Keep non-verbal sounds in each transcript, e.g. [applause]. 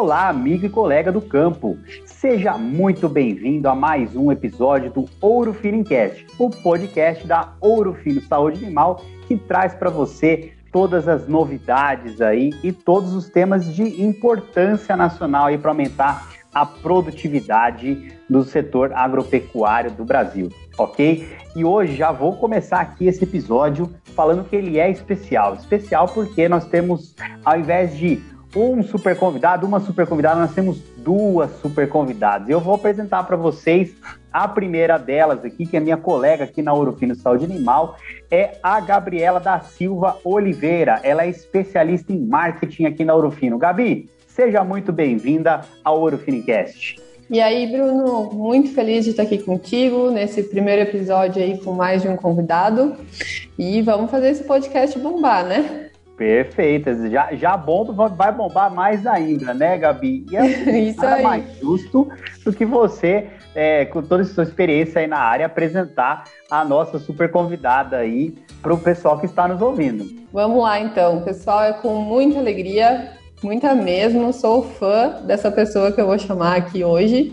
Olá, amigo e colega do campo. Seja muito bem-vindo a mais um episódio do Ouro Finincast, o podcast da Ouro Fino Saúde Animal, que traz para você todas as novidades aí e todos os temas de importância nacional aí para aumentar a produtividade do setor agropecuário do Brasil, ok? E hoje já vou começar aqui esse episódio falando que ele é especial. Especial porque nós temos, ao invés de um super convidado, uma super convidada, nós temos duas super convidadas. Eu vou apresentar para vocês a primeira delas aqui, que é minha colega aqui na Ourofino Saúde Animal, é a Gabriela da Silva Oliveira. Ela é especialista em marketing aqui na Ourofino. Gabi, seja muito bem-vinda ao Ourofinicast. E aí, Bruno, muito feliz de estar aqui contigo nesse primeiro episódio aí com mais de um convidado. E vamos fazer esse podcast bombar, né? Perfeito, já, já bomba, vai bombar mais ainda, né, Gabi? E é [laughs] Isso nada aí. mais justo do que você, é, com toda a sua experiência aí na área, apresentar a nossa super convidada aí para o pessoal que está nos ouvindo. Vamos lá, então, pessoal, é com muita alegria, muita mesmo, sou fã dessa pessoa que eu vou chamar aqui hoje.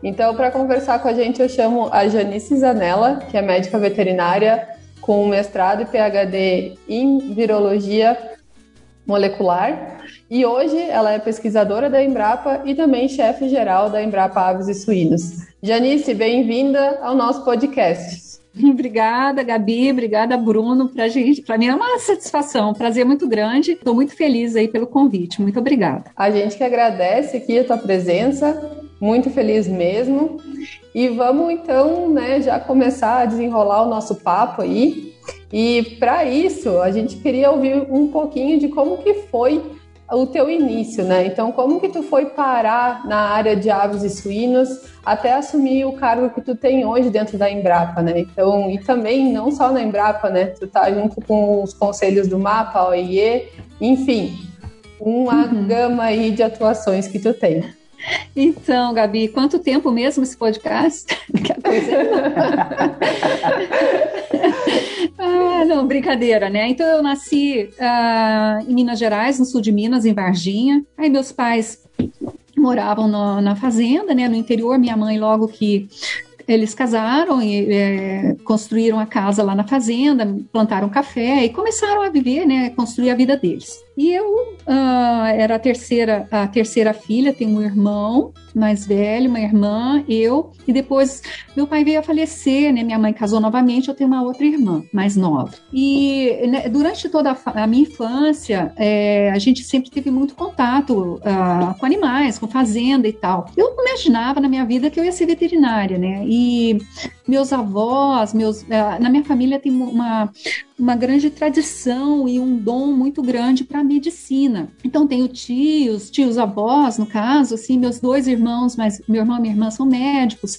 Então, para conversar com a gente, eu chamo a Janice Zanella, que é médica veterinária com mestrado e PhD em virologia molecular. E hoje ela é pesquisadora da Embrapa e também chefe geral da Embrapa Aves e Suínos. Janice, bem-vinda ao nosso podcast. [laughs] Obrigada, Gabi. Obrigada, Bruno. Para gente, para mim é uma satisfação, um prazer muito grande. Estou muito feliz aí pelo convite. Muito obrigada. A gente que agradece aqui a tua presença. Muito feliz mesmo. E vamos então, né, já começar a desenrolar o nosso papo aí. E para isso, a gente queria ouvir um pouquinho de como que foi o teu início, né? Então, como que tu foi parar na área de aves e suínos até assumir o cargo que tu tem hoje dentro da Embrapa, né? Então, e também não só na Embrapa, né? Tu tá junto com os conselhos do MAPA, OIE, enfim, uma uhum. gama aí de atuações que tu tem. Então, Gabi, quanto tempo mesmo esse podcast? [laughs] ah, não, brincadeira, né? Então eu nasci uh, em Minas Gerais, no sul de Minas, em Varginha. Aí meus pais moravam no, na fazenda, né, no interior. Minha mãe, logo que eles casaram e é, construíram a casa lá na fazenda, plantaram café e começaram a viver, né, construir a vida deles. E eu uh, era a terceira, a terceira filha, tenho um irmão mais velho, uma irmã, eu, e depois meu pai veio a falecer, né? Minha mãe casou novamente, eu tenho uma outra irmã mais nova. E né, durante toda a, a minha infância, é, a gente sempre teve muito contato uh, com animais, com fazenda e tal. Eu não imaginava na minha vida que eu ia ser veterinária, né? E meus avós, meus, uh, na minha família tem uma, uma grande tradição e um dom muito grande para medicina. Então tenho tios, tios avós, no caso, assim, meus dois irmãos, mas meu irmão e minha irmã são médicos.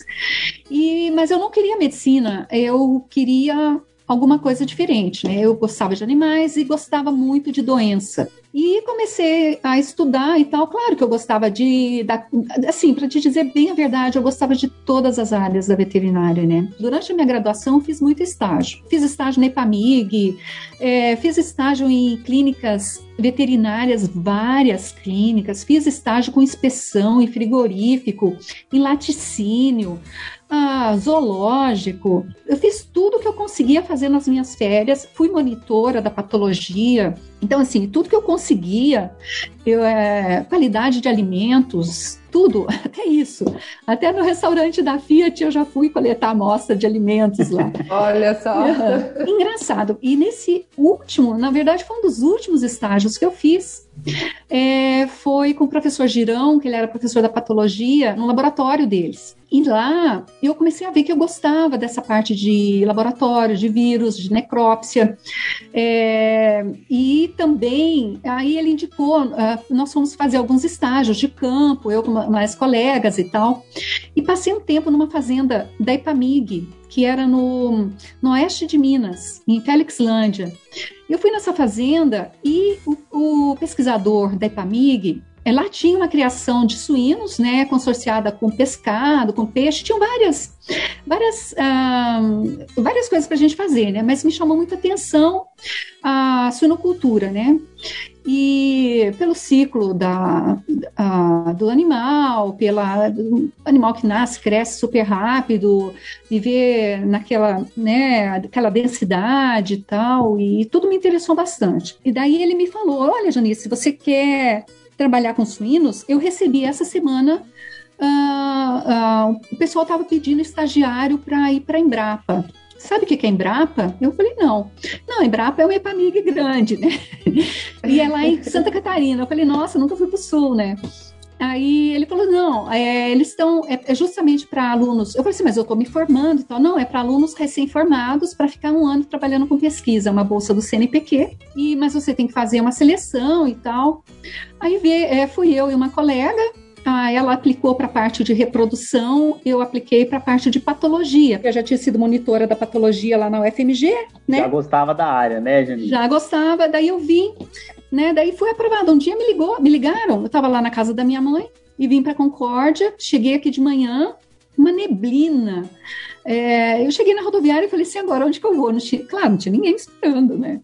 E mas eu não queria medicina, eu queria alguma coisa diferente, né? Eu gostava de animais e gostava muito de doença. E comecei a estudar e tal. Claro que eu gostava de, da, assim, para te dizer bem a verdade, eu gostava de todas as áreas da veterinária, né? Durante a minha graduação, fiz muito estágio. Fiz estágio na EPAMIG, é, fiz estágio em clínicas veterinárias, várias clínicas, fiz estágio com inspeção em frigorífico, em laticínio, ah, zoológico. Eu fiz tudo que eu conseguia fazer nas minhas férias, fui monitora da patologia. Então, assim, tudo que eu conseguia, eu, é, qualidade de alimentos, tudo, [laughs] até isso. Até no restaurante da Fiat eu já fui coletar amostra de alimentos lá. [laughs] Olha só. [laughs] engraçado. E nesse último, na verdade, foi um dos últimos estágios que eu fiz. É, foi com o professor Girão, que ele era professor da patologia, no laboratório deles. E lá eu comecei a ver que eu gostava dessa parte de laboratório, de vírus, de necrópsia. É, e também, aí ele indicou, uh, nós fomos fazer alguns estágios de campo, eu com mais colegas e tal. E passei um tempo numa fazenda da Ipamig, que era no, no oeste de Minas, em Felixlândia. Eu fui nessa fazenda e o, o pesquisador da Ipamig, lá tinha uma criação de suínos, né, consorciada com pescado, com peixe, tinham várias, várias, ah, várias coisas para a gente fazer, né, mas me chamou muita atenção a suinocultura, né, e pelo ciclo da, do animal, pela do animal que nasce, cresce super rápido, viver naquela, né, aquela densidade e tal, e tudo me interessou bastante. E daí ele me falou, olha, Janice, se você quer trabalhar com suínos, eu recebi essa semana Uh, uh, o pessoal estava pedindo estagiário para ir para Embrapa sabe o que é Embrapa? Eu falei, não. Não, Embrapa é uma Epamig grande, né? [laughs] E é lá em Santa Catarina. Eu falei, nossa, nunca fui para o Sul, né? Aí ele falou: não, é, eles estão. É, é, justamente para alunos. Eu falei assim, mas eu estou me formando e tal. Não, é para alunos recém-formados para ficar um ano trabalhando com pesquisa, uma bolsa do CNPq. E, mas você tem que fazer uma seleção e tal. Aí é, fui eu e uma colega, ah, ela aplicou para a parte de reprodução, eu apliquei para a parte de patologia. Eu já tinha sido monitora da patologia lá na UFMG, né? Já gostava da área, né, Janine? Já gostava, daí eu vim, né? Daí fui aprovada. Um dia me ligou, me ligaram, eu estava lá na casa da minha mãe e vim para Concórdia, cheguei aqui de manhã, uma neblina. É, eu cheguei na rodoviária e falei assim, agora onde que eu vou? Não tinha, claro, não tinha ninguém esperando, né?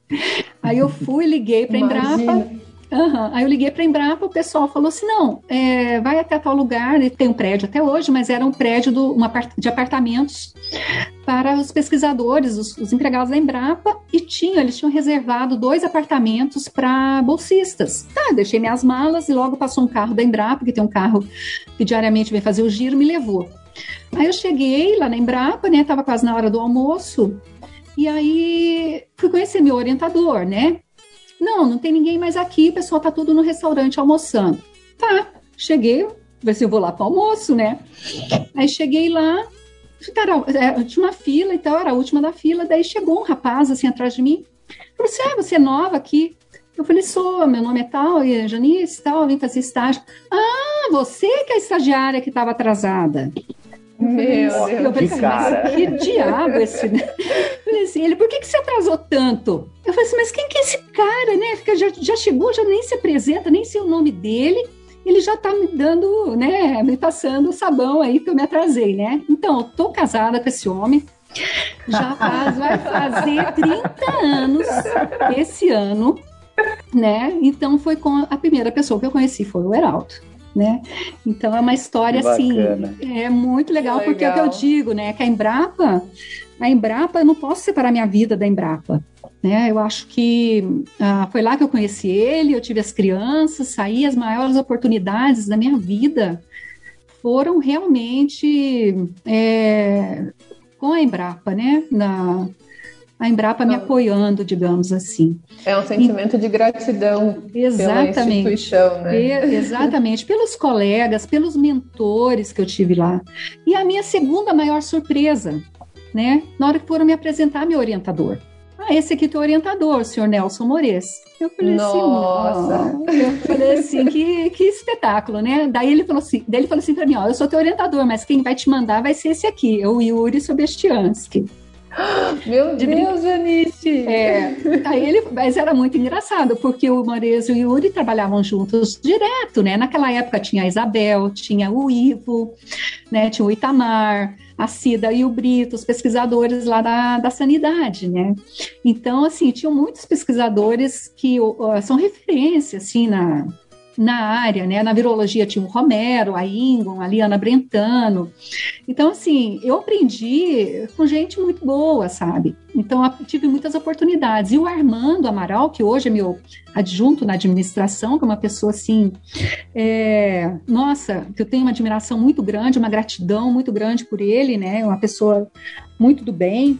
Aí eu fui, liguei para a Embrapa, Uhum. Aí eu liguei para a Embrapa, o pessoal falou assim: não, é, vai até tal lugar, tem um prédio até hoje, mas era um prédio do, uma, de apartamentos para os pesquisadores, os, os, empregados da Embrapa, e tinha, eles tinham reservado dois apartamentos para bolsistas. Tá, deixei minhas malas e logo passou um carro da Embrapa, que tem um carro que diariamente vem fazer o giro, me levou. Aí eu cheguei lá na Embrapa, né? Tava quase na hora do almoço. E aí fui conhecer meu orientador, né? Não, não tem ninguém mais aqui, o pessoal tá tudo no restaurante almoçando. Tá, cheguei, ver se eu vou lá para almoço, né? Aí cheguei lá, cara, é, tinha uma fila e tal, era a última da fila, daí chegou um rapaz assim atrás de mim. Falou assim: ah, você é nova aqui? Eu falei, sou, meu nome é tal, e Janice tal, vim fazer estágio. Ah, você que é a estagiária que estava atrasada. Meu Deus, assim, cara. que diabo esse. Né? Falei assim, ele, por que, que você atrasou tanto? Eu falei assim, mas quem que é esse cara, né? Fica, já, já chegou, já nem se apresenta, nem sei o nome dele. Ele já tá me dando, né, me passando o sabão aí que eu me atrasei, né? Então, eu tô casada com esse homem, já faz, vai fazer 30 anos esse ano, né? Então foi com a primeira pessoa que eu conheci foi o Heraldo né? Então é uma história assim, é muito legal, legal, porque é o que eu digo, né? Que a Embrapa, a Embrapa, eu não posso separar minha vida da Embrapa. Né, eu acho que ah, foi lá que eu conheci ele, eu tive as crianças, saí, as maiores oportunidades da minha vida foram realmente é, com a Embrapa, né? Na, a Embrapa me apoiando, digamos assim. É um sentimento e, de gratidão exatamente, pela instituição, né? exatamente, pelos colegas, pelos mentores que eu tive lá. E a minha segunda maior surpresa, né? Na hora que foram me apresentar meu orientador. Ah, esse aqui é teu orientador, o senhor Nelson Mores. Eu falei assim, Nossa. assim, Nossa. eu falei assim, que, que espetáculo, né? Daí ele falou assim, daí ele falou assim para mim, ó, eu sou teu orientador, mas quem vai te mandar vai ser esse aqui, o Yuri Sobestiansky. [gasps] Meu de Deus, Janice! É, aí ele, mas era muito engraçado, porque o Morezo e o Yuri trabalhavam juntos direto, né? Naquela época tinha a Isabel, tinha o Ivo, né? Tinha o Itamar, a Cida e o Brito, os pesquisadores lá da, da sanidade, né? Então, assim, tinham muitos pesquisadores que uh, são referência, assim, na, na área, né? Na virologia tinha o Romero, a Ingon, a Liana Brentano. Então, assim, eu aprendi com gente muito boa, sabe? Então, tive muitas oportunidades. E o Armando Amaral, que hoje é meu adjunto na administração, que é uma pessoa assim, é, nossa, que eu tenho uma admiração muito grande, uma gratidão muito grande por ele, né? Uma pessoa muito do bem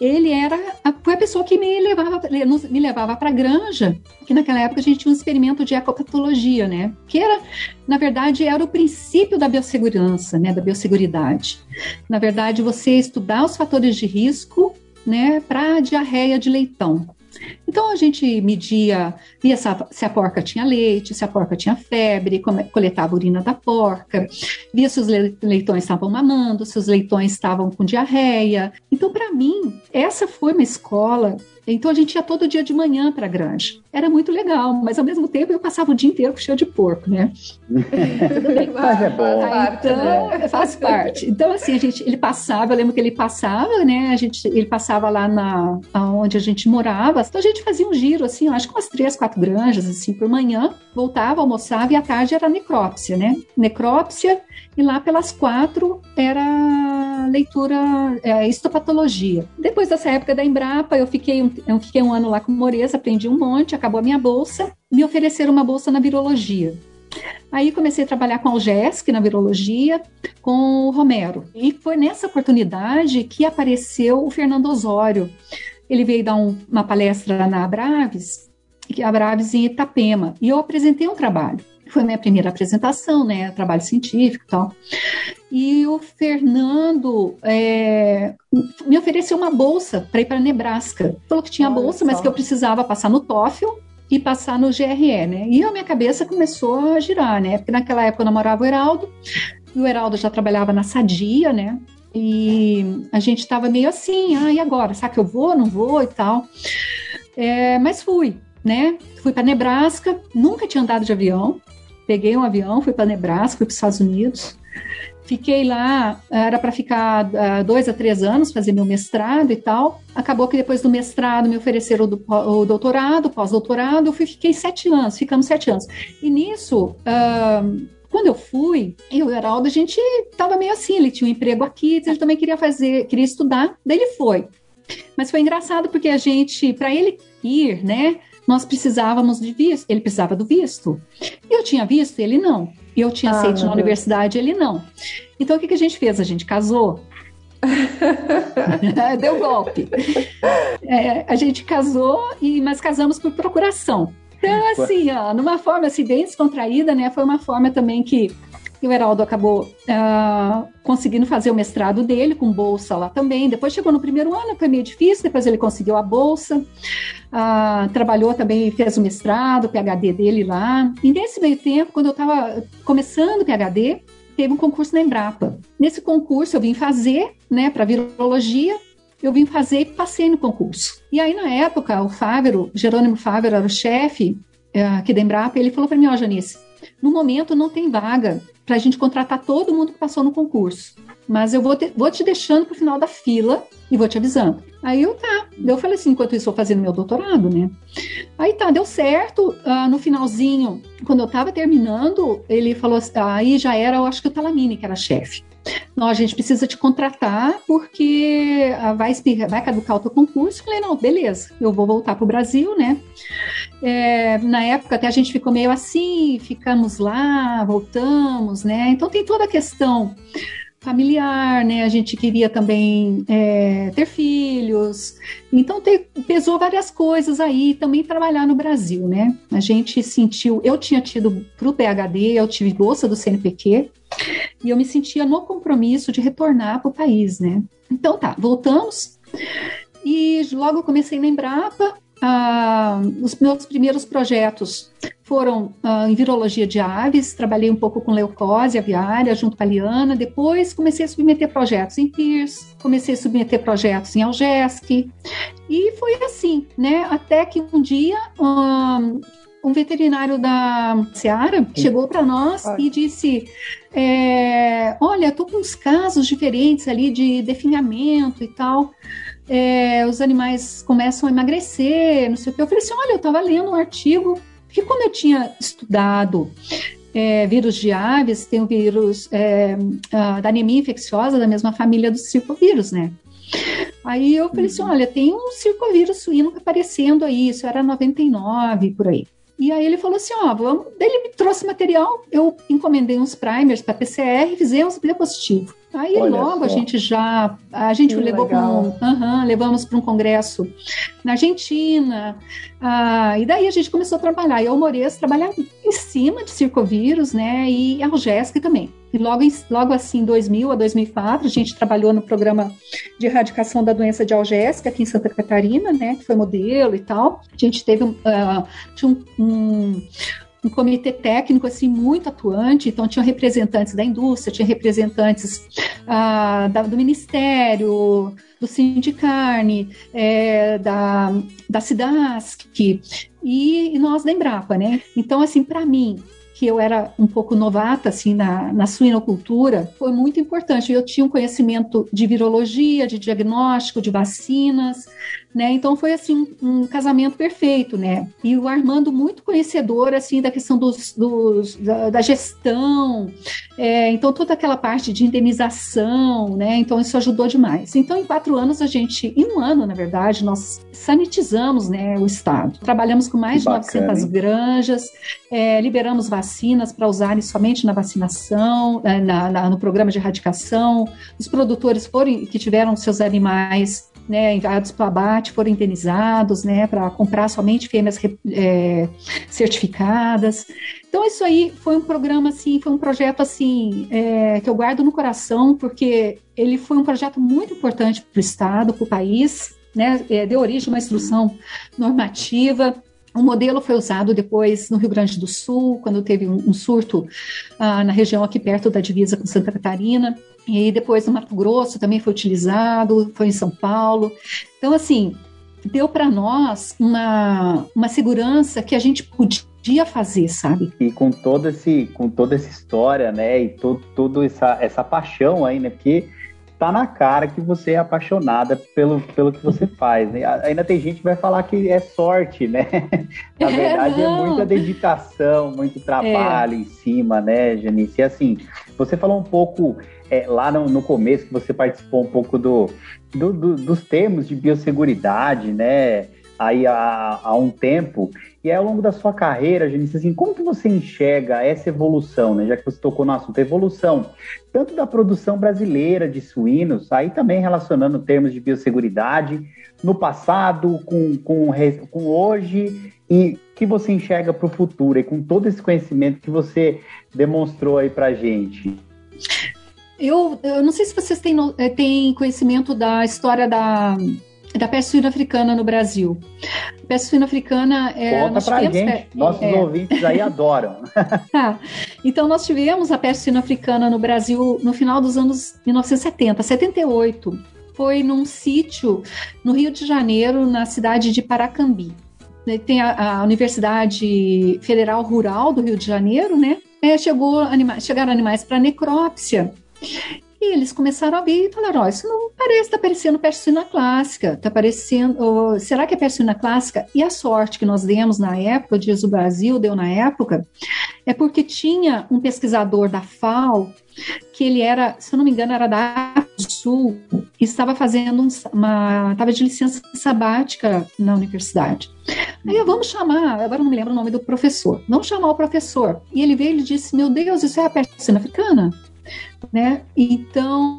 ele era a, foi a pessoa que me levava me levava para a granja, que naquela época a gente tinha um experimento de ecopatologia, né? Que era, na verdade, era o princípio da biossegurança, né, da biosseguridade. Na verdade, você estudar os fatores de risco, né, para diarreia de leitão. Então a gente media, via se a porca tinha leite, se a porca tinha febre, coletava urina da porca, via se os leitões estavam mamando, se os leitões estavam com diarreia. Então, para mim, essa foi uma escola então a gente ia todo dia de manhã para a granja. Era muito legal, mas ao mesmo tempo eu passava o dia inteiro cheio de porco, né? [laughs] Tudo bem, mas é bom. então, né? faz parte. Então, assim, a gente, ele passava, eu lembro que ele passava, né? A gente, ele passava lá na onde a gente morava. Então a gente fazia um giro, assim, acho que umas três, quatro granjas, assim, por manhã, voltava, almoçava e à tarde era necrópsia, né? Necrópsia, e lá pelas quatro era leitura, é, histopatologia. Depois dessa época da Embrapa, eu fiquei um, eu fiquei um ano lá com Moreza, aprendi um monte, acabou a minha bolsa, me ofereceram uma bolsa na virologia. Aí comecei a trabalhar com a Algesc na virologia, com o Romero. E foi nessa oportunidade que apareceu o Fernando Osório. Ele veio dar um, uma palestra na Abraves, Abraves em Itapema, e eu apresentei um trabalho. Foi minha primeira apresentação, né? Trabalho científico e tal. E o Fernando é, me ofereceu uma bolsa para ir para Nebraska. Falou que tinha Olha bolsa, só. mas que eu precisava passar no TOEFL e passar no GRE, né? E a minha cabeça começou a girar, né? Porque naquela época eu namorava o Heraldo, e o Heraldo já trabalhava na Sadia, né? E a gente estava meio assim, ah, e agora? Será que eu vou, não vou e tal? É, mas fui, né? Fui para Nebraska, nunca tinha andado de avião, peguei um avião, fui para Nebraska, fui para os Estados Unidos. Fiquei lá, era para ficar uh, dois a três anos, fazer meu mestrado e tal. Acabou que depois do mestrado me ofereceram o, do, o doutorado, pós-doutorado. Eu fiquei sete anos, ficamos sete anos. E nisso, uh, quando eu fui, eu e o Heraldo, a gente estava meio assim, ele tinha um emprego aqui, ele também queria fazer, queria estudar, daí ele foi. Mas foi engraçado porque a gente, para ele ir, né, nós precisávamos de visto, ele precisava do visto. Eu tinha visto, ele não. Eu tinha ah, aceito na universidade, ele não. Então o que, que a gente fez? A gente casou. [laughs] Deu golpe. É, a gente casou, e mas casamos por procuração. Então, assim, ó, numa forma assim, bem descontraída, né? Foi uma forma também que e o Heraldo acabou uh, conseguindo fazer o mestrado dele, com bolsa lá também. Depois chegou no primeiro ano, foi meio difícil, depois ele conseguiu a bolsa. Uh, trabalhou também, fez o mestrado, o PHD dele lá. E nesse meio tempo, quando eu estava começando o PHD, teve um concurso na Embrapa. Nesse concurso eu vim fazer, né, para virologia, eu vim fazer e passei no concurso. E aí, na época, o Fávero, Jerônimo Fávero era o chefe uh, aqui da Embrapa, ele falou para mim, ó, oh, Janice, no momento não tem vaga para a gente contratar todo mundo que passou no concurso. Mas eu vou te, vou te deixando para o final da fila e vou te avisando. Aí eu tá. Eu falei assim, enquanto isso, eu fazendo meu doutorado, né? Aí tá, deu certo. Ah, no finalzinho, quando eu estava terminando, ele falou assim, aí já era, eu acho que o Talamini, que era chefe. Não, a gente precisa te contratar porque ah, vai, vai caducar o teu concurso. Eu falei, não, beleza, eu vou voltar para o Brasil, né? É, na época até a gente ficou meio assim, ficamos lá, voltamos, né? Então tem toda a questão familiar, né? A gente queria também é, ter filhos. Então te, pesou várias coisas aí, também trabalhar no Brasil, né? A gente sentiu, eu tinha tido para o PhD, eu tive bolsa do CNPq, e eu me sentia no compromisso de retornar para o país, né? Então tá, voltamos. E logo comecei na Embrapa, ah, os meus primeiros projetos foram ah, em virologia de aves, trabalhei um pouco com leucose aviária junto com a Liana, depois comecei a submeter projetos em PIRS, comecei a submeter projetos em Algesc, e foi assim, né, até que um dia um, um veterinário da Seara chegou para nós e disse: é, Olha, estou com uns casos diferentes ali de definhamento e tal é, os animais começam a emagrecer, não sei o que. Eu falei assim: olha, eu estava lendo um artigo, porque como eu tinha estudado é, vírus de aves, tem o vírus é, da anemia infecciosa da mesma família do circovírus, né? Aí eu falei assim: uhum. olha, tem um circovírus suíno aparecendo aí, isso era 99 por aí. E aí ele falou assim: ó, vamos. Daí ele me trouxe material, eu encomendei uns primers para PCR, fizemos, deu positivo. Aí Olha logo só. a gente já a gente que levou para um, uhum, levamos para um congresso na Argentina. Ah, e daí a gente começou a trabalhar. Eu, Moreira, trabalhar em cima de circovírus, né? E a Jéssica também. E logo, logo assim, 2000 a 2004, a gente trabalhou no programa de erradicação da doença de algésica aqui em Santa Catarina, né? Que foi modelo e tal. A gente teve uh, tinha um, um um comitê técnico assim muito atuante, então tinha representantes da indústria, tinha representantes ah, da, do ministério, do Sindicarne, é, da, da Cidasc e, e nós da Embrapa, né? Então, assim, para mim, que eu era um pouco novata assim na, na suinocultura, foi muito importante. Eu tinha um conhecimento de virologia, de diagnóstico, de vacinas, né? Então foi assim um, casamento perfeito, né? E o Armando muito conhecedor assim da questão dos, dos da, da, gestão, é, então toda aquela parte de indenização, né? Então isso ajudou demais. Então em quatro anos a gente, em um ano na verdade, nós sanitizamos, né, o estado. Trabalhamos com mais de 900 granjas, é, liberamos vacinas para usarem somente na vacinação, é, na, na, no programa de erradicação. Os produtores foram que tiveram seus animais né, enviados para o abate foram indenizados, né, para comprar somente fêmeas é, certificadas. Então isso aí foi um programa assim, foi um projeto assim é, que eu guardo no coração porque ele foi um projeto muito importante para o estado, para o país, né, é, deu origem a uma instrução normativa o modelo foi usado depois no Rio Grande do Sul, quando teve um, um surto ah, na região aqui perto da divisa com Santa Catarina. E depois no Mato Grosso também foi utilizado, foi em São Paulo. Então, assim, deu para nós uma, uma segurança que a gente podia fazer, sabe? E com todo esse, com toda essa história, né, e todo, toda essa, essa paixão aí, né, porque tá na cara que você é apaixonada pelo, pelo que você faz, né? Ainda tem gente que vai falar que é sorte, né? [laughs] Na é, verdade, é, é muita dedicação, muito trabalho é. em cima, né, Janice? E assim, você falou um pouco é, lá no, no, começo que você participou um pouco do, do, do dos termos de biosseguridade, né? Aí há, há, um tempo. E aí, ao longo da sua carreira, Janice, assim, como que você enxerga essa evolução, né? Já que você tocou no assunto, evolução tanto da produção brasileira de suínos, aí também relacionando termos de biosseguridade, no passado, com, com, com hoje, e que você enxerga para o futuro, e com todo esse conhecimento que você demonstrou aí para gente. Eu, eu não sei se vocês têm, eh, têm conhecimento da história da, da peste suína africana no Brasil. A peste suína africana é. Conta pra gente, nossos é. ouvintes aí adoram. ah, [laughs] [laughs] então, nós tivemos a peste suína africana no Brasil no final dos anos 1970, 78. Foi num sítio no Rio de Janeiro, na cidade de Paracambi. Tem a, a Universidade Federal Rural do Rio de Janeiro, né? É, chegou anima chegaram animais para necrópsia e eles começaram a ver e falaram: oh, isso não parece, está parecendo persina clássica, está parecendo. Oh, será que é persina clássica? E a sorte que nós demos na época, o Dias do Brasil deu na época, é porque tinha um pesquisador da FAO, que ele era, se eu não me engano, era da África do Sul, e estava fazendo um, uma. estava de licença sabática na universidade. Aí eu, vamos chamar, agora não me lembro o nome do professor, vamos chamar o professor. E ele veio e disse: Meu Deus, isso é a persina africana? Né? Então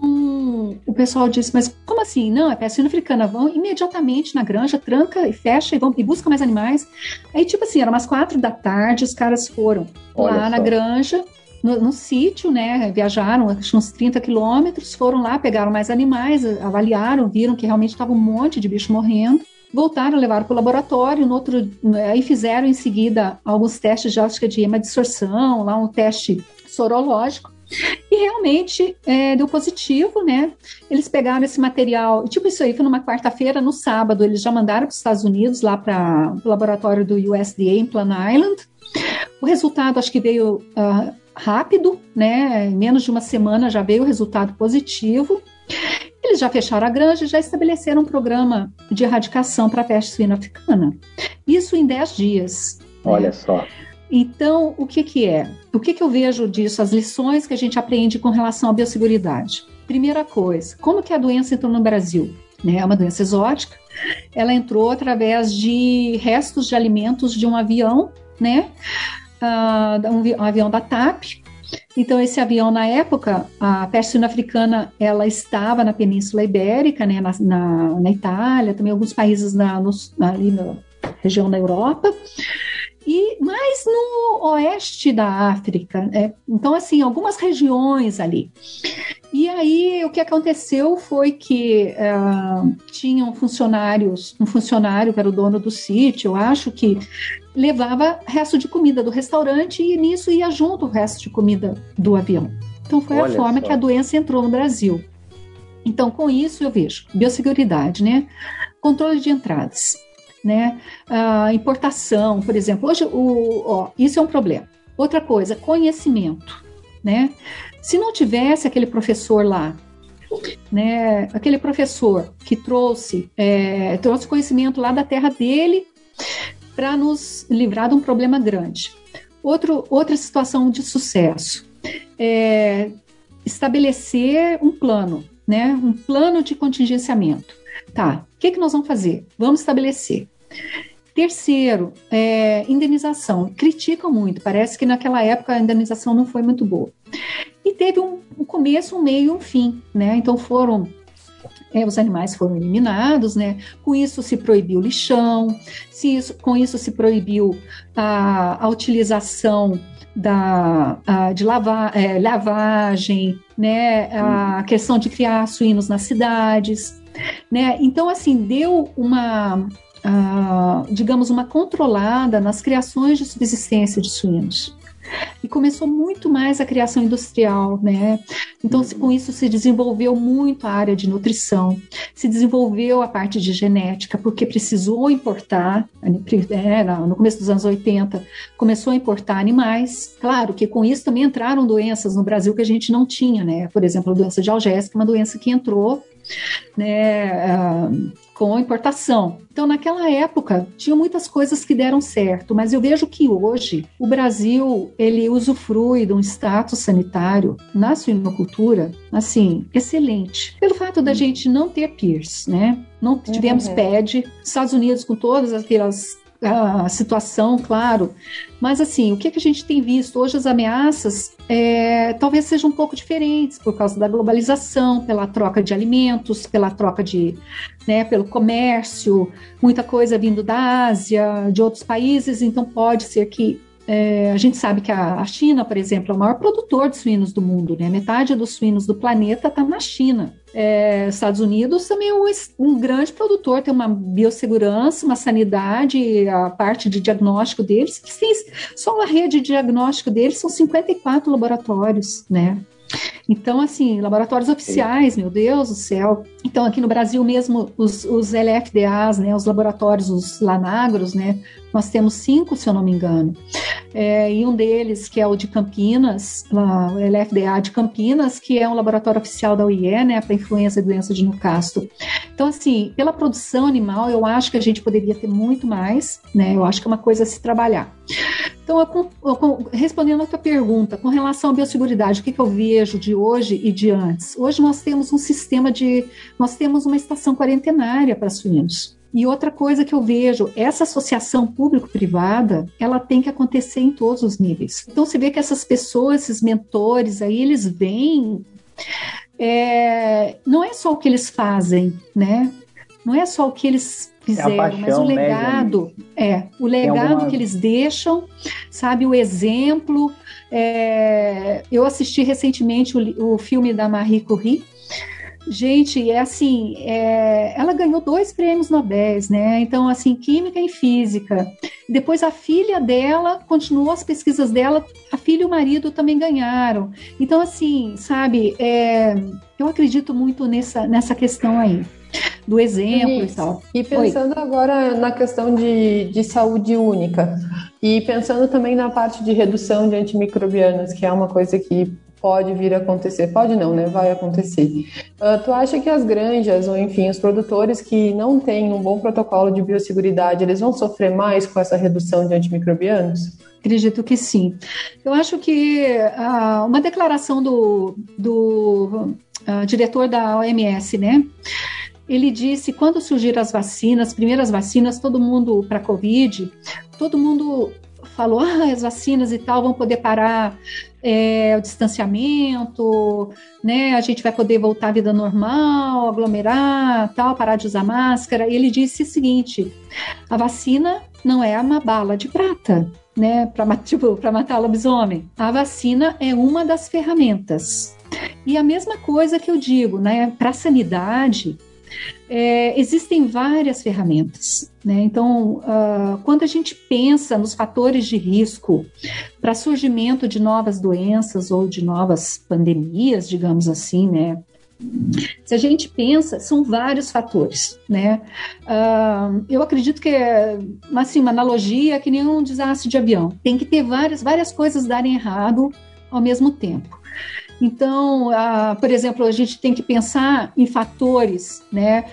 o pessoal disse, mas como assim? Não, é peste africana. Vão imediatamente na granja, tranca e fecha e vão e busca mais animais. Aí, tipo assim, eram umas quatro da tarde, os caras foram Olha lá só. na granja, no, no, sítio, né? Viajaram, acho uns 30 quilômetros, foram lá, pegaram mais animais, avaliaram, viram que realmente estava um monte de bicho morrendo. Voltaram, levaram para o laboratório, no outro, aí fizeram em seguida alguns testes de ótica de hemadissorção, lá um teste sorológico. Realmente é, deu positivo, né? Eles pegaram esse material, tipo isso aí, foi numa quarta-feira, no sábado, eles já mandaram para os Estados Unidos, lá para o laboratório do USDA em Plan Island. O resultado acho que veio uh, rápido, né? Em menos de uma semana já veio o resultado positivo. Eles já fecharam a granja e já estabeleceram um programa de erradicação para a peste suína africana. Isso em 10 dias. Olha né? só. Então, o que, que é? O que, que eu vejo disso? As lições que a gente aprende com relação à biosseguridade. Primeira coisa, como que a doença entrou no Brasil? Né? É uma doença exótica. Ela entrou através de restos de alimentos de um avião, né? Uh, um, avião da TAP, Então, esse avião, na época, a peste africana, ela estava na Península Ibérica, né, na, na, na Itália, também alguns países na, no, ali na região da Europa, e mais no oeste da África. Né? Então, assim, algumas regiões ali. E aí, o que aconteceu foi que uh, tinham funcionários, um funcionário que era o dono do sítio, eu acho que levava resto de comida do restaurante e nisso ia junto o resto de comida do avião. Então foi Olha a forma só. que a doença entrou no Brasil. Então, com isso eu vejo biosseguridade, né? Controle de entradas, né? Uh, importação, por exemplo. Hoje, o, ó, isso é um problema. Outra coisa, conhecimento, né? Se não tivesse aquele professor lá, né? Aquele professor que trouxe, é, trouxe conhecimento lá da terra dele para nos livrar de um problema grande. Outro, outra situação de sucesso é estabelecer um plano, né? Um plano de contingenciamento. Tá, o que, que nós vamos fazer? Vamos estabelecer. Terceiro, é, indenização. Criticam muito, parece que naquela época a indenização não foi muito boa. E teve um, um começo, um meio e um fim, né? Então foram é, os animais foram eliminados, né? Com isso se proibiu lixão, se isso, com isso se proibiu a, a utilização da, a, de lava, é, lavagem, né? A questão de criar suínos nas cidades, né? Então, assim, deu uma, a, digamos, uma controlada nas criações de subsistência de suínos. E começou muito mais a criação industrial, né? Então, se, com isso se desenvolveu muito a área de nutrição, se desenvolveu a parte de genética, porque precisou importar, é, no começo dos anos 80, começou a importar animais. Claro que com isso também entraram doenças no Brasil que a gente não tinha, né? Por exemplo, a doença de algésica, uma doença que entrou né, uh, com importação. Então, naquela época, tinha muitas coisas que deram certo, mas eu vejo que hoje o Brasil ele usufrui de um status sanitário na suinocultura, assim, excelente. Pelo fato da gente não ter PIRS, né? Não tivemos uhum. PED, Estados Unidos com todas aquelas a situação, claro. Mas assim, o que, que a gente tem visto hoje as ameaças é, talvez sejam um pouco diferentes por causa da globalização, pela troca de alimentos, pela troca de, né, pelo comércio, muita coisa vindo da Ásia, de outros países. Então pode ser que é, a gente sabe que a, a, China, por exemplo, é o maior produtor de suínos do mundo, né? Metade dos suínos do planeta está na China. É, Estados Unidos também é um, um, grande produtor, tem uma biossegurança, uma sanidade, a parte de diagnóstico deles, que sim, só a rede de diagnóstico deles são 54 laboratórios, né? Então, assim, laboratórios oficiais, meu Deus do céu. Então, aqui no Brasil mesmo, os, os LFDAs, né, os laboratórios, os Lanagros, né, nós temos cinco, se eu não me engano. É, e um deles, que é o de Campinas, o LFDA de Campinas, que é um laboratório oficial da UIE, né, para influenza e doença de Newcastle. Então, assim, pela produção animal, eu acho que a gente poderia ter muito mais, né, eu acho que é uma coisa a se trabalhar. Então, eu, eu, respondendo a tua pergunta, com relação à biosseguridade, o que, que eu vejo de hoje e de antes? Hoje nós temos um sistema de, nós temos uma estação quarentenária para suínos. E outra coisa que eu vejo, essa associação público-privada, ela tem que acontecer em todos os níveis. Então você vê que essas pessoas, esses mentores aí, eles vêm. É, não é só o que eles fazem, né? Não é só o que eles fizeram, é paixão, mas o né, legado, né, é, o legado alguma... que eles deixam, sabe, o exemplo. É, eu assisti recentemente o, o filme da Marie Curie, Gente, é assim, é, ela ganhou dois prêmios Nobel, né? Então, assim, química e física. Depois a filha dela continuou as pesquisas dela, a filha e o marido também ganharam. Então, assim, sabe, é, eu acredito muito nessa, nessa questão aí do exemplo Isso. e tal. E pensando Oi. agora na questão de, de saúde única, e pensando também na parte de redução de antimicrobianos, que é uma coisa que pode vir a acontecer. Pode não, né? Vai acontecer. Uh, tu acha que as granjas, ou enfim, os produtores que não têm um bom protocolo de biosseguridade, eles vão sofrer mais com essa redução de antimicrobianos? Acredito que sim. Eu acho que uh, uma declaração do, do uh, diretor da OMS, né? Ele disse quando surgiram as vacinas, as primeiras vacinas, todo mundo para Covid, todo mundo falou, ah, as vacinas e tal vão poder parar é, o distanciamento, né? A gente vai poder voltar à vida normal, aglomerar, tal, parar de usar máscara. E ele disse o seguinte: a vacina não é uma bala de prata, né? Para [laughs] tipo, matar o lobisomem. A vacina é uma das ferramentas. E a mesma coisa que eu digo, né? Para a sanidade, é, existem várias ferramentas. Né? Então, uh, quando a gente pensa nos fatores de risco para surgimento de novas doenças ou de novas pandemias, digamos assim, né? Se a gente pensa, são vários fatores, né? Uh, eu acredito que é assim, uma analogia que nem um desastre de avião. Tem que ter várias, várias coisas darem errado ao mesmo tempo. Então, uh, por exemplo, a gente tem que pensar em fatores né,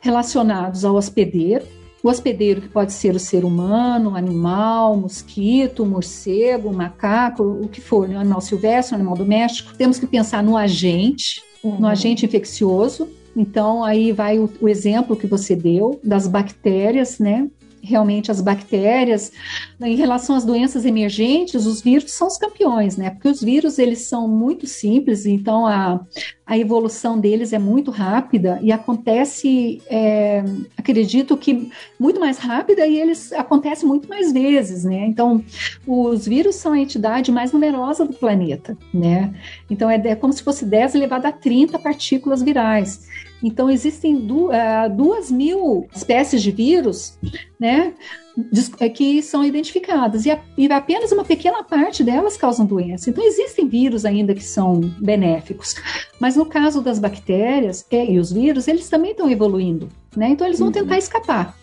relacionados ao hospedeiro. O hospedeiro que pode ser o ser humano, animal, mosquito, morcego, macaco, o que for, né, animal silvestre, animal doméstico. Temos que pensar no agente, uhum. no agente infeccioso. Então, aí vai o, o exemplo que você deu das bactérias, né? Realmente as bactérias. Em relação às doenças emergentes, os vírus são os campeões, né? Porque os vírus eles são muito simples, então a, a evolução deles é muito rápida e acontece, é, acredito que muito mais rápida e eles acontecem muito mais vezes, né? Então, os vírus são a entidade mais numerosa do planeta, né? Então, é, é como se fosse 10 elevado a 30 partículas virais. Então, existem é, duas mil espécies de vírus, né? É, que são identificadas e, a, e, apenas uma pequena parte delas causam doença. Então existem vírus ainda que são benéficos, mas no caso das bactérias é, e os vírus, eles também estão evoluindo. Né? Então eles vão uhum. tentar escapar.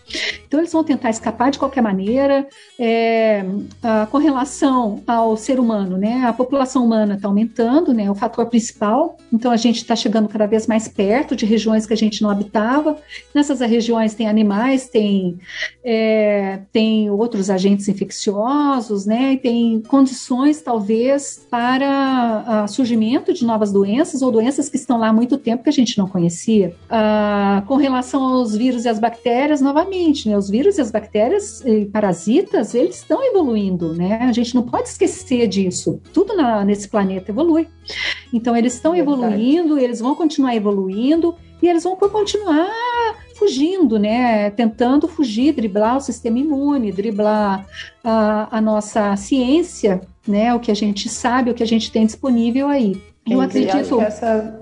Então eles vão tentar escapar de qualquer maneira. É, a, com relação ao ser humano, né? A população humana está aumentando, né? O fator principal. Então a gente está chegando cada vez mais perto de regiões que a gente não habitava. Nessas regiões tem animais, tem é, tem outros agentes infecciosos, né? E tem condições talvez para surgimento de novas doenças ou doenças que estão lá há muito tempo que a gente não conhecia. Ah, com relação ao os vírus e as bactérias novamente, né? Os vírus e as bactérias e parasitas, eles estão evoluindo, né? A gente não pode esquecer disso. Tudo na, nesse planeta evolui. Então, eles estão evoluindo, eles vão continuar evoluindo e eles vão continuar fugindo, né? Tentando fugir, driblar o sistema imune, driblar a, a nossa ciência, né? O que a gente sabe, o que a gente tem disponível aí. Eu acredito. Essa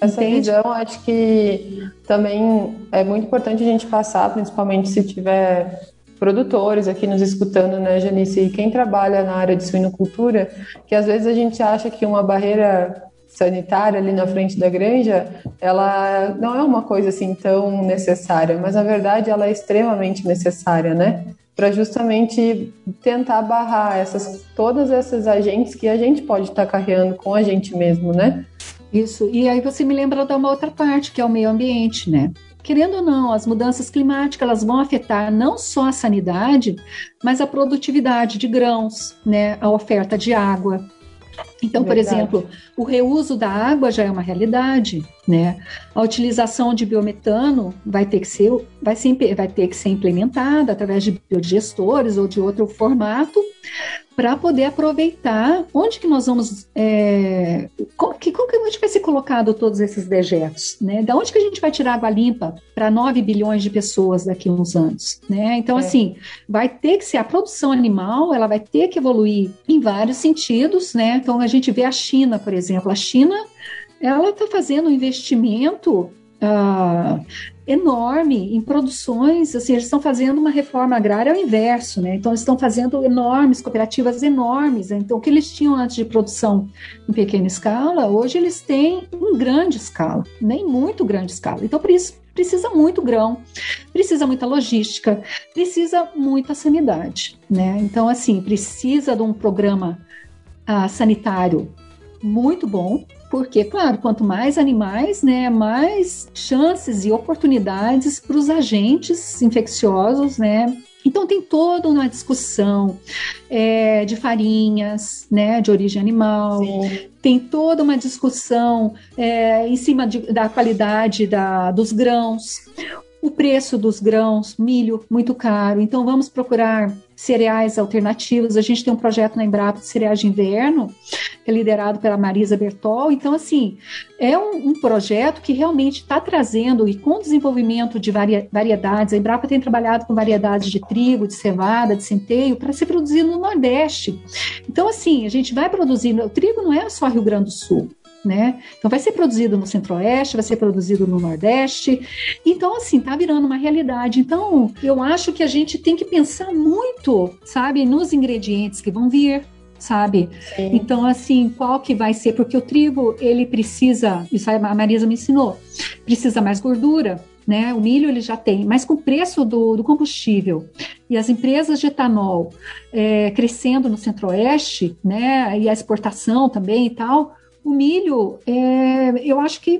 essa Entende? visão, acho que também é muito importante a gente passar, principalmente se tiver produtores aqui nos escutando, né, Janice? E quem trabalha na área de suinocultura, que às vezes a gente acha que uma barreira sanitária ali na frente da granja, ela não é uma coisa assim tão necessária, mas na verdade ela é extremamente necessária, né? Para justamente tentar barrar essas todas essas agentes que a gente pode estar carregando com a gente mesmo, né? Isso. E aí você me lembra de uma outra parte, que é o meio ambiente, né? Querendo ou não, as mudanças climáticas elas vão afetar não só a sanidade, mas a produtividade de grãos, né? A oferta de água, então, por exemplo, o reuso da água já é uma realidade, né? A utilização de biometano vai ter que ser, vai, ser, vai ter que ser implementada através de biodigestores ou de outro formato para poder aproveitar onde que nós vamos, é, como, que, como que a gente vai ser colocado todos esses dejetos, né? Da onde que a gente vai tirar água limpa para 9 bilhões de pessoas daqui a uns anos, né? Então, é. assim, vai ter que ser a produção animal, ela vai ter que evoluir em vários sentidos, né? Então, a gente vê a China, por exemplo, a China ela está fazendo um investimento uh, enorme em produções, assim, eles estão fazendo uma reforma agrária ao inverso, né? Então, eles estão fazendo enormes, cooperativas enormes. Né? Então, o que eles tinham antes de produção em pequena escala, hoje eles têm em grande escala, nem muito grande escala. Então, por isso, precisa muito grão, precisa muita logística, precisa muita sanidade, né? Então, assim, precisa de um programa uh, sanitário muito bom, porque, claro, quanto mais animais, né, mais chances e oportunidades para os agentes infecciosos, né, então tem toda uma discussão é, de farinhas, né, de origem animal. Sim. Tem toda uma discussão é, em cima de, da qualidade da, dos grãos. O preço dos grãos, milho muito caro, então vamos procurar cereais alternativos. A gente tem um projeto na Embrapa de cereais de inverno, que é liderado pela Marisa Bertol. Então, assim, é um, um projeto que realmente está trazendo, e com desenvolvimento de varia, variedades, a Embrapa tem trabalhado com variedades de trigo, de cevada, de centeio, para ser produzido no Nordeste. Então, assim, a gente vai produzindo. O trigo não é só Rio Grande do Sul. Né? Então vai ser produzido no Centro-Oeste, vai ser produzido no Nordeste. Então assim, está virando uma realidade. Então, eu acho que a gente tem que pensar muito, sabe, nos ingredientes que vão vir, sabe? Sim. Então, assim, qual que vai ser? Porque o trigo, ele precisa, isso a Marisa me ensinou, precisa mais gordura, né? O milho ele já tem, mas com o preço do, do combustível e as empresas de etanol é, crescendo no centro-oeste, né? E a exportação também e tal, o milho, é, eu acho que,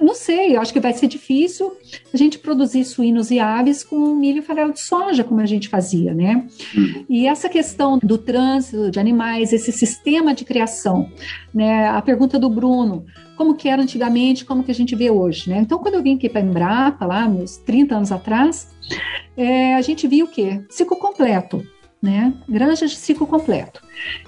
não sei, eu acho que vai ser difícil a gente produzir suínos e aves com milho e farelo de soja, como a gente fazia, né? E essa questão do trânsito de animais, esse sistema de criação, né? A pergunta do Bruno, como que era antigamente, como que a gente vê hoje, né? Então, quando eu vim aqui para Embrapa, lá nos 30 anos atrás, é, a gente viu o quê? Ciclo completo, né? Granjas de ciclo completo.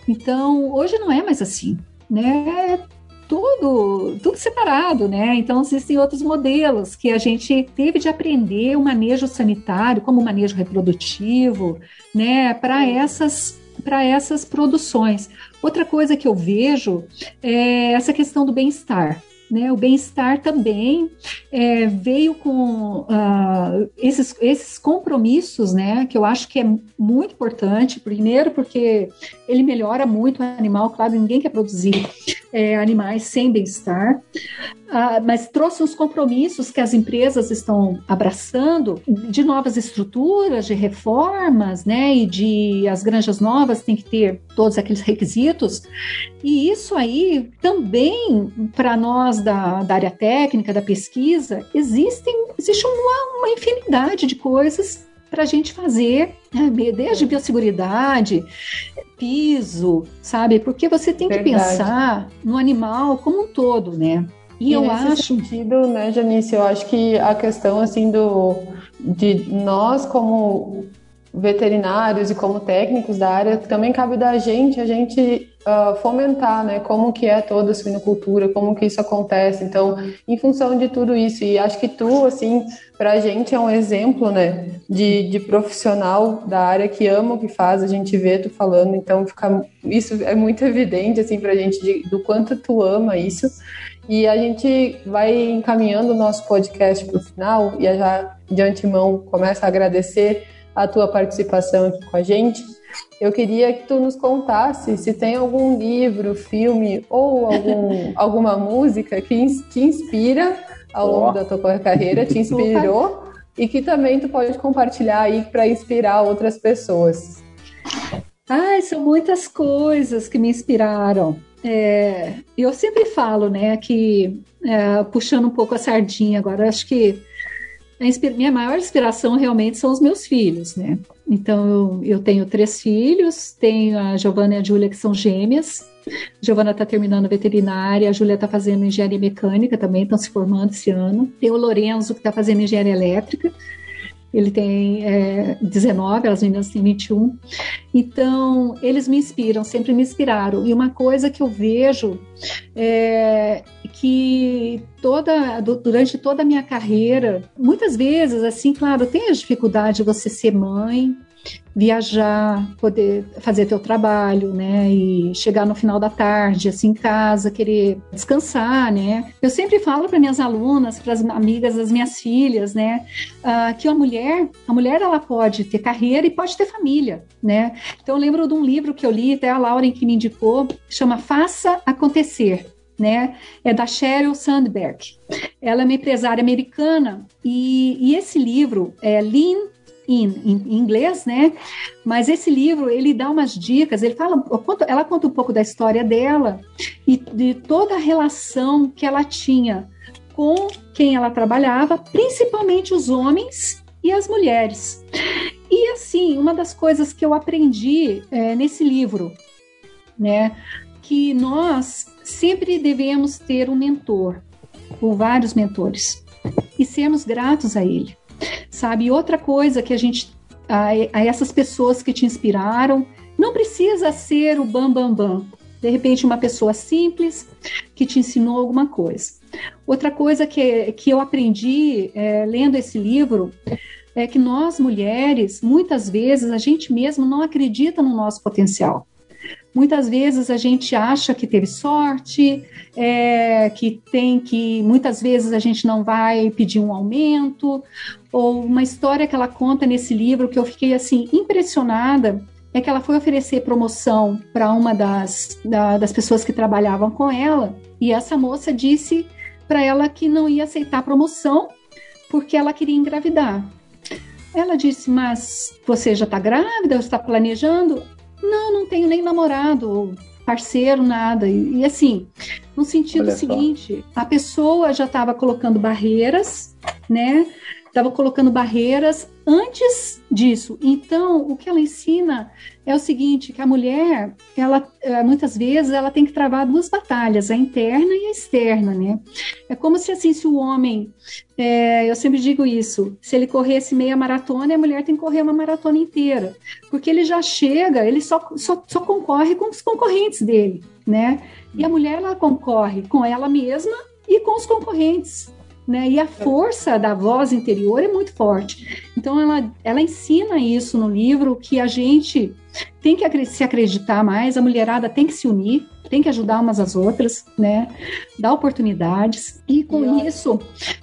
Então, hoje não é mais assim né? Tudo, tudo separado, né? Então existem outros modelos que a gente teve de aprender o manejo sanitário, como o manejo reprodutivo, né? Para essas para essas produções. Outra coisa que eu vejo é essa questão do bem-estar. Né, o bem-estar também é, veio com uh, esses, esses compromissos, né, que eu acho que é muito importante. Primeiro, porque ele melhora muito o animal, claro, ninguém quer produzir é, animais sem bem-estar, ah, mas trouxe os compromissos que as empresas estão abraçando de novas estruturas, de reformas, né, e de as granjas novas têm que ter todos aqueles requisitos, e isso aí também, para nós da, da, área técnica, da pesquisa, existem, existe uma, uma infinidade de coisas para a gente fazer, né, desde biosseguridade, piso, sabe? Porque você tem Verdade. que pensar no animal como um todo, né? E, e eu nesse acho. sentido, né, Janice, eu acho que a questão assim do de nós como veterinários e como técnicos da área também cabe da gente a gente uh, fomentar, né, como que é toda a suinocultura, como que isso acontece. Então, em função de tudo isso, e acho que tu, assim, para a gente é um exemplo, né, de, de profissional da área que ama o que faz. A gente vê tu falando, então fica isso é muito evidente assim para a gente de, do quanto tu ama isso. E a gente vai encaminhando o nosso podcast para o final e já de antemão começa a agradecer a tua participação aqui com a gente. Eu queria que tu nos contasse se tem algum livro, filme ou algum, [laughs] alguma música que te inspira ao longo oh. da tua carreira, te inspirou e que também tu pode compartilhar aí para inspirar outras pessoas. Ai, são muitas coisas que me inspiraram. É, eu sempre falo, né, que é, puxando um pouco a sardinha agora, acho que minha maior inspiração realmente são os meus filhos, né? Então eu, eu tenho três filhos, tenho a Giovana e a Júlia que são gêmeas. A Giovana está terminando veterinária, a Júlia está fazendo engenharia mecânica também, estão se formando esse ano. Tem o Lorenzo que está fazendo engenharia elétrica ele tem é, 19, as meninas têm 21. Então, eles me inspiram, sempre me inspiraram. E uma coisa que eu vejo é que toda, durante toda a minha carreira, muitas vezes, assim, claro, tem as dificuldades de você ser mãe, viajar, poder fazer teu trabalho, né? E chegar no final da tarde, assim, em casa, querer descansar, né? Eu sempre falo para minhas alunas, para as amigas das minhas filhas, né? Uh, que a mulher, a mulher, ela pode ter carreira e pode ter família, né? Então, eu lembro de um livro que eu li, até a Lauren que me indicou, chama Faça Acontecer. Né? É da Sheryl Sandberg. Ela é uma empresária americana e, e esse livro é Lean in, em inglês, né? Mas esse livro ele dá umas dicas. Ele fala, ela conta um pouco da história dela e de toda a relação que ela tinha com quem ela trabalhava, principalmente os homens e as mulheres. E assim, uma das coisas que eu aprendi é, nesse livro, né, que nós sempre devemos ter um mentor, ou vários mentores, e sermos gratos a ele. Sabe? Outra coisa que a gente, a, a essas pessoas que te inspiraram, não precisa ser o bam bam bam. De repente, uma pessoa simples que te ensinou alguma coisa. Outra coisa que, que eu aprendi é, lendo esse livro é que nós mulheres, muitas vezes, a gente mesmo não acredita no nosso potencial. Muitas vezes a gente acha que teve sorte, é, que tem que. Muitas vezes a gente não vai pedir um aumento, ou uma história que ela conta nesse livro que eu fiquei assim impressionada é que ela foi oferecer promoção para uma das, da, das pessoas que trabalhavam com ela, e essa moça disse para ela que não ia aceitar promoção porque ela queria engravidar. Ela disse: Mas você já está grávida? Você está planejando? Não, não tenho nem namorado, parceiro, nada. E, e assim, no sentido seguinte, a pessoa já estava colocando barreiras, né? Estava colocando barreiras antes disso. Então, o que ela ensina é o seguinte, que a mulher, ela eh, muitas vezes ela tem que travar duas batalhas, a interna e a externa, né? É como se assim, se o homem, é, eu sempre digo isso, se ele corresse meia maratona, a mulher tem que correr uma maratona inteira, porque ele já chega, ele só, só, só concorre com os concorrentes dele, né? E a mulher ela concorre com ela mesma e com os concorrentes né? E a força da voz interior é muito forte. Então ela, ela ensina isso no livro que a gente tem que se acreditar mais, a mulherada tem que se unir, tem que ajudar umas às outras, né? Dar oportunidades. E com isso,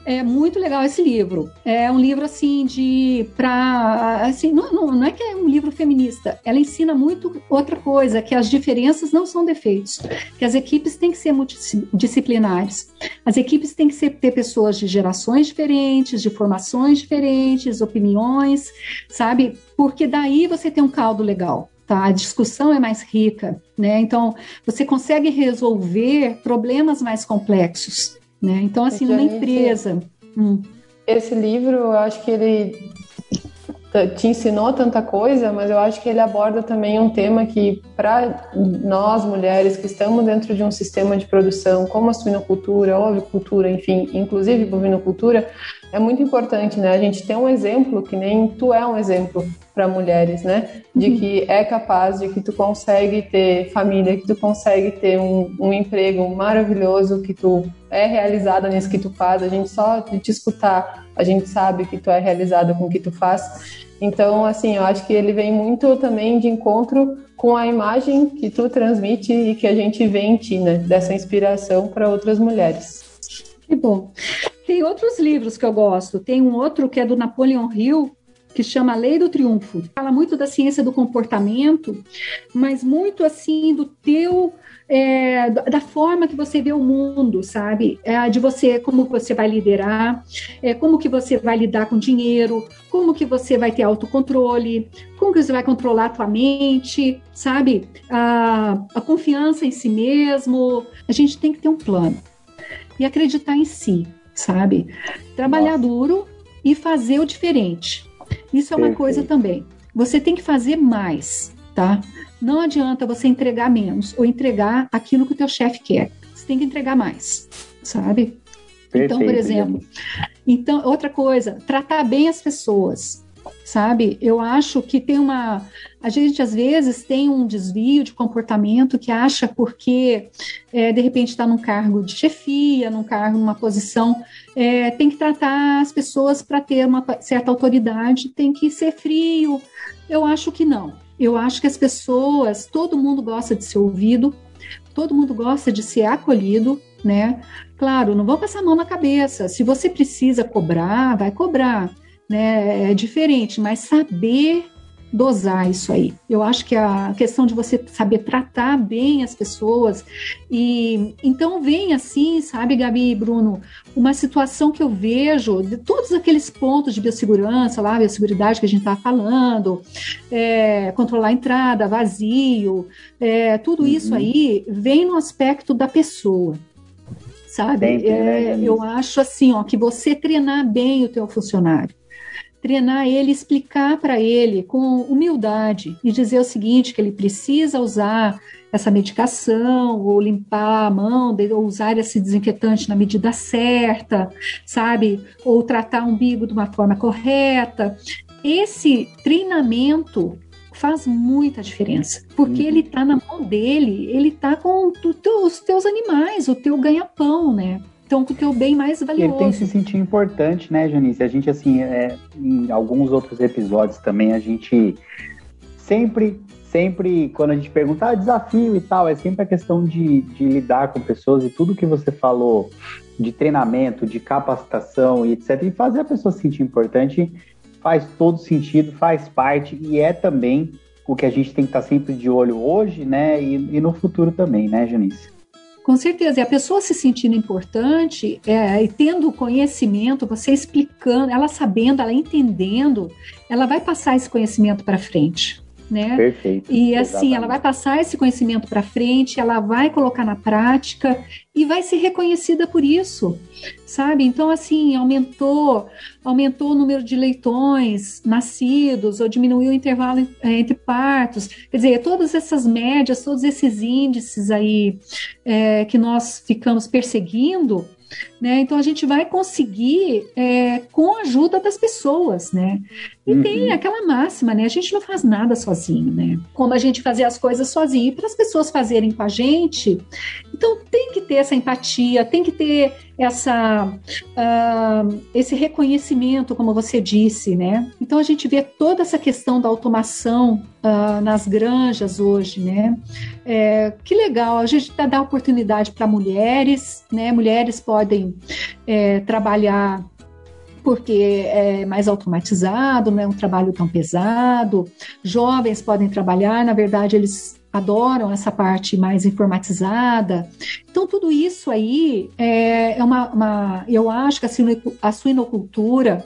é muito legal esse livro. É um livro assim de para assim, não, não, não, é que é um livro feminista. Ela ensina muito outra coisa, que as diferenças não são defeitos, que as equipes têm que ser multidisciplinares. As equipes têm que ser, ter pessoas de gerações diferentes, de formações diferentes, opiniões, sabe? Porque daí você tem um caldo legal tá? A discussão é mais rica, né? Então, você consegue resolver problemas mais complexos, né? Então, assim, numa empresa... Hum. Esse livro, eu acho que ele te ensinou tanta coisa, mas eu acho que ele aborda também um tema que, para nós mulheres que estamos dentro de um sistema de produção, como a suinocultura, a ovicultura, enfim, inclusive bovinocultura, é muito importante, né? A gente ter um exemplo que nem tu é um exemplo para mulheres, né? De uhum. que é capaz, de que tu consegue ter família, que tu consegue ter um, um emprego maravilhoso, que tu é realizada nisso que tu faz. A gente só de te escutar, a gente sabe que tu é realizada com o que tu faz. Então, assim, eu acho que ele vem muito também de encontro com a imagem que tu transmite e que a gente vê em ti, né? Dessa inspiração para outras mulheres. Que bom. Tem outros livros que eu gosto. Tem um outro que é do Napoleon Hill, que chama Lei do Triunfo. Fala muito da ciência do comportamento, mas muito assim do teu é, da forma que você vê o mundo, sabe? É, de você, como você vai liderar, é, como que você vai lidar com dinheiro, como que você vai ter autocontrole, como que você vai controlar a tua mente, sabe? A, a confiança em si mesmo. A gente tem que ter um plano e acreditar em si, sabe? Trabalhar Nossa. duro e fazer o diferente. Isso é uma Perfeito. coisa também. Você tem que fazer mais, tá? Não adianta você entregar menos ou entregar aquilo que o teu chefe quer. Você tem que entregar mais, sabe? Perfeito, então, por exemplo, então outra coisa, tratar bem as pessoas sabe? Eu acho que tem uma. A gente às vezes tem um desvio de comportamento que acha porque é, de repente está num cargo de chefia, num cargo, numa posição, é, tem que tratar as pessoas para ter uma certa autoridade, tem que ser frio. Eu acho que não. Eu acho que as pessoas, todo mundo gosta de ser ouvido, todo mundo gosta de ser acolhido, né? Claro, não vão passar a mão na cabeça. Se você precisa cobrar, vai cobrar né? É diferente, mas saber dosar isso aí. Eu acho que a questão de você saber tratar bem as pessoas e então vem assim, sabe, Gabi e Bruno, uma situação que eu vejo de todos aqueles pontos de biossegurança, lá, biosseguridade que a gente está falando, é, controlar a entrada, vazio, é, tudo uhum. isso aí vem no aspecto da pessoa sabe? É, eu acho assim, ó, que você treinar bem o teu funcionário, treinar ele, explicar para ele com humildade e dizer o seguinte: que ele precisa usar essa medicação, ou limpar a mão, ou usar esse desinfetante na medida certa, sabe? Ou tratar o umbigo de uma forma correta. Esse treinamento faz muita diferença, porque uhum. ele está na mão dele, ele está com os teus animais, o teu ganha-pão, né? Então, com o teu bem mais valioso. Ele tem que se sentir importante, né, Janice? A gente, assim, é, em alguns outros episódios também, a gente sempre, sempre, quando a gente pergunta, ah, desafio e tal, é sempre a questão de, de lidar com pessoas e tudo que você falou de treinamento, de capacitação e etc. E fazer a pessoa se sentir importante faz todo sentido, faz parte e é também o que a gente tem que estar sempre de olho hoje, né? E, e no futuro também, né, Janice? Com certeza, e a pessoa se sentindo importante é, e tendo conhecimento, você explicando, ela sabendo, ela entendendo, ela vai passar esse conhecimento para frente né? Perfeito. E assim, Exatamente. ela vai passar esse conhecimento para frente, ela vai colocar na prática e vai ser reconhecida por isso, sabe? Então, assim, aumentou, aumentou o número de leitões nascidos ou diminuiu o intervalo é, entre partos. Quer dizer, todas essas médias, todos esses índices aí é, que nós ficamos perseguindo, né? Então a gente vai conseguir é, com a ajuda das pessoas, né? E uhum. tem aquela máxima, né? A gente não faz nada sozinho, né? Como a gente fazer as coisas sozinho. E para as pessoas fazerem com a gente, então tem que ter essa empatia, tem que ter essa, uh, esse reconhecimento, como você disse, né? Então a gente vê toda essa questão da automação uh, nas granjas hoje, né? É, que legal, a gente dá oportunidade para mulheres, né? Mulheres podem é, trabalhar porque é mais automatizado, não é um trabalho tão pesado. Jovens podem trabalhar, na verdade, eles adoram essa parte mais informatizada. Então, tudo isso aí é, é uma, uma eu acho que a, suinocultura,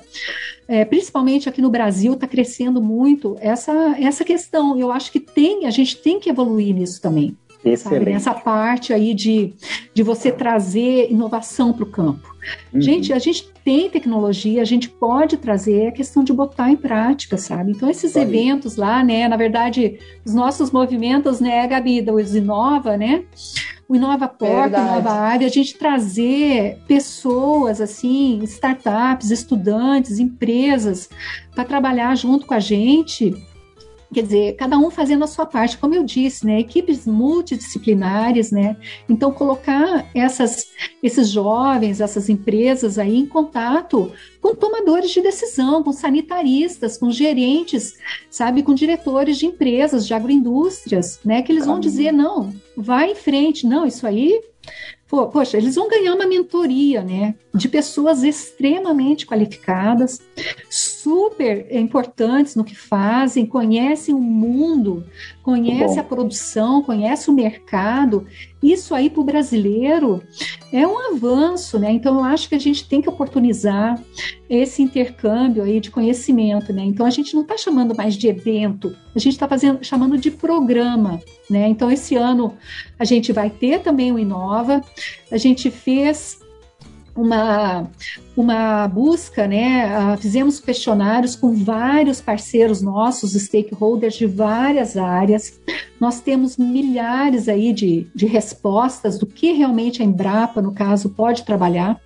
é, principalmente aqui no Brasil, está crescendo muito essa, essa questão. Eu acho que tem, a gente tem que evoluir nisso também. Excelente. Essa parte aí de, de você trazer inovação para o campo. Uhum. Gente, a gente tem tecnologia, a gente pode trazer a questão de botar em prática, sabe? Então, esses eventos lá, né? Na verdade, os nossos movimentos, né, Gabi, da Inova, né? O Inova Porta, o Inova Área, a gente trazer pessoas, assim, startups, estudantes, empresas, para trabalhar junto com a gente Quer dizer, cada um fazendo a sua parte, como eu disse, né? Equipes multidisciplinares, né? Então, colocar essas, esses jovens, essas empresas aí em contato com tomadores de decisão, com sanitaristas, com gerentes, sabe, com diretores de empresas, de agroindústrias, né? Que eles vão dizer, não, vai em frente, não, isso aí poxa, eles vão ganhar uma mentoria, né, de pessoas extremamente qualificadas, super importantes no que fazem, conhecem o mundo, conhecem a produção, conhecem o mercado. Isso aí para o brasileiro é um avanço, né? Então eu acho que a gente tem que oportunizar esse intercâmbio aí de conhecimento, né? Então a gente não está chamando mais de evento, a gente está fazendo chamando de programa, né? Então esse ano a gente vai ter também o Inova, a gente fez uma, uma busca, né? Fizemos questionários com vários parceiros nossos, stakeholders de várias áreas. Nós temos milhares aí de, de respostas do que realmente a Embrapa, no caso, pode trabalhar.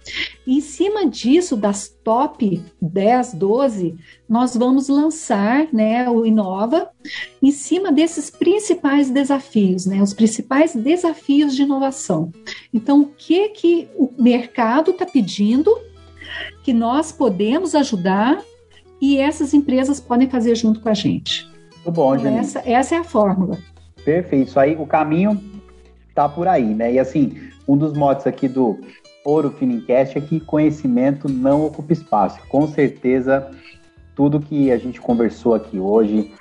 E em cima disso, das top 10, 12, nós vamos lançar né, o Inova em cima desses principais desafios, né, os principais desafios de inovação. Então, o que, que o mercado está pedindo que nós podemos ajudar e essas empresas podem fazer junto com a gente. Muito bom, então, essa, essa é a fórmula. Perfeito. Isso aí, o caminho tá por aí, né? E assim, um dos motes aqui do Ouro Finincast é que conhecimento não ocupa espaço. Com certeza, tudo que a gente conversou aqui hoje,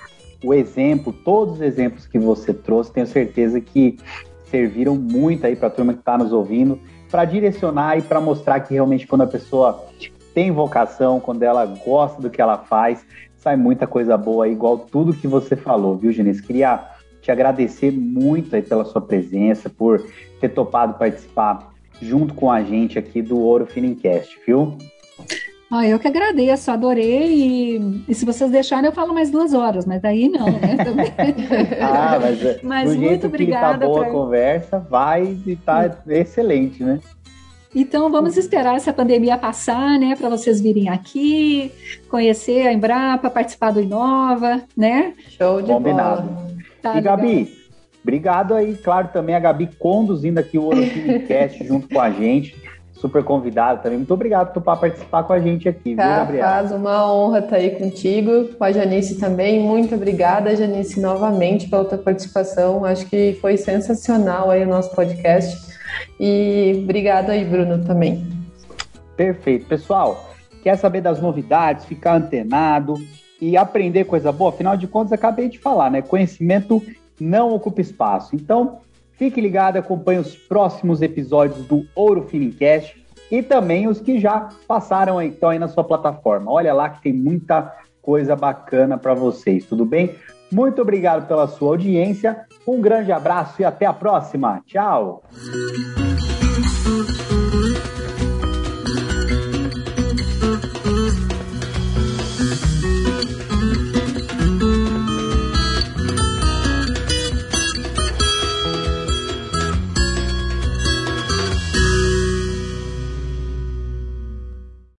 o exemplo, todos os exemplos que você trouxe, tenho certeza que serviram muito aí para a turma que está nos ouvindo, para direcionar e para mostrar que realmente quando a pessoa tem vocação, quando ela gosta do que ela faz, sai muita coisa boa, igual tudo que você falou, viu, Genese? Queria te agradecer muito aí pela sua presença, por ter topado participar junto com a gente aqui do Ouro Finincast, viu? Ah, eu que agradeço, adorei. E, e, se vocês deixarem, eu falo mais duas horas, mas daí não, né? [laughs] ah, mas, é, [laughs] mas muito obrigada. Que tá boa pra... a conversa, vai e tá excelente, né? Então vamos esperar essa pandemia passar, né, para vocês virem aqui, conhecer a Embrapa, participar do Inova, né? Show de Combinado. bola. Tá, e Gabi, obrigado aí, claro, também a Gabi conduzindo aqui o Orofilmcast [laughs] junto com a gente super convidado também. Muito obrigado por participar com a gente aqui, tá, viu, Gabriela? Faz uma honra estar aí contigo, com a Janice também. Muito obrigada, Janice, novamente pela tua participação. Acho que foi sensacional aí o nosso podcast. E obrigado aí, Bruno, também. Perfeito. Pessoal, quer saber das novidades, ficar antenado e aprender coisa boa? Afinal de contas, acabei de falar, né? Conhecimento não ocupa espaço. Então, Fique ligado, acompanhe os próximos episódios do Ouro Finincast e também os que já passaram aí, estão aí na sua plataforma. Olha lá que tem muita coisa bacana para vocês, tudo bem? Muito obrigado pela sua audiência, um grande abraço e até a próxima. Tchau!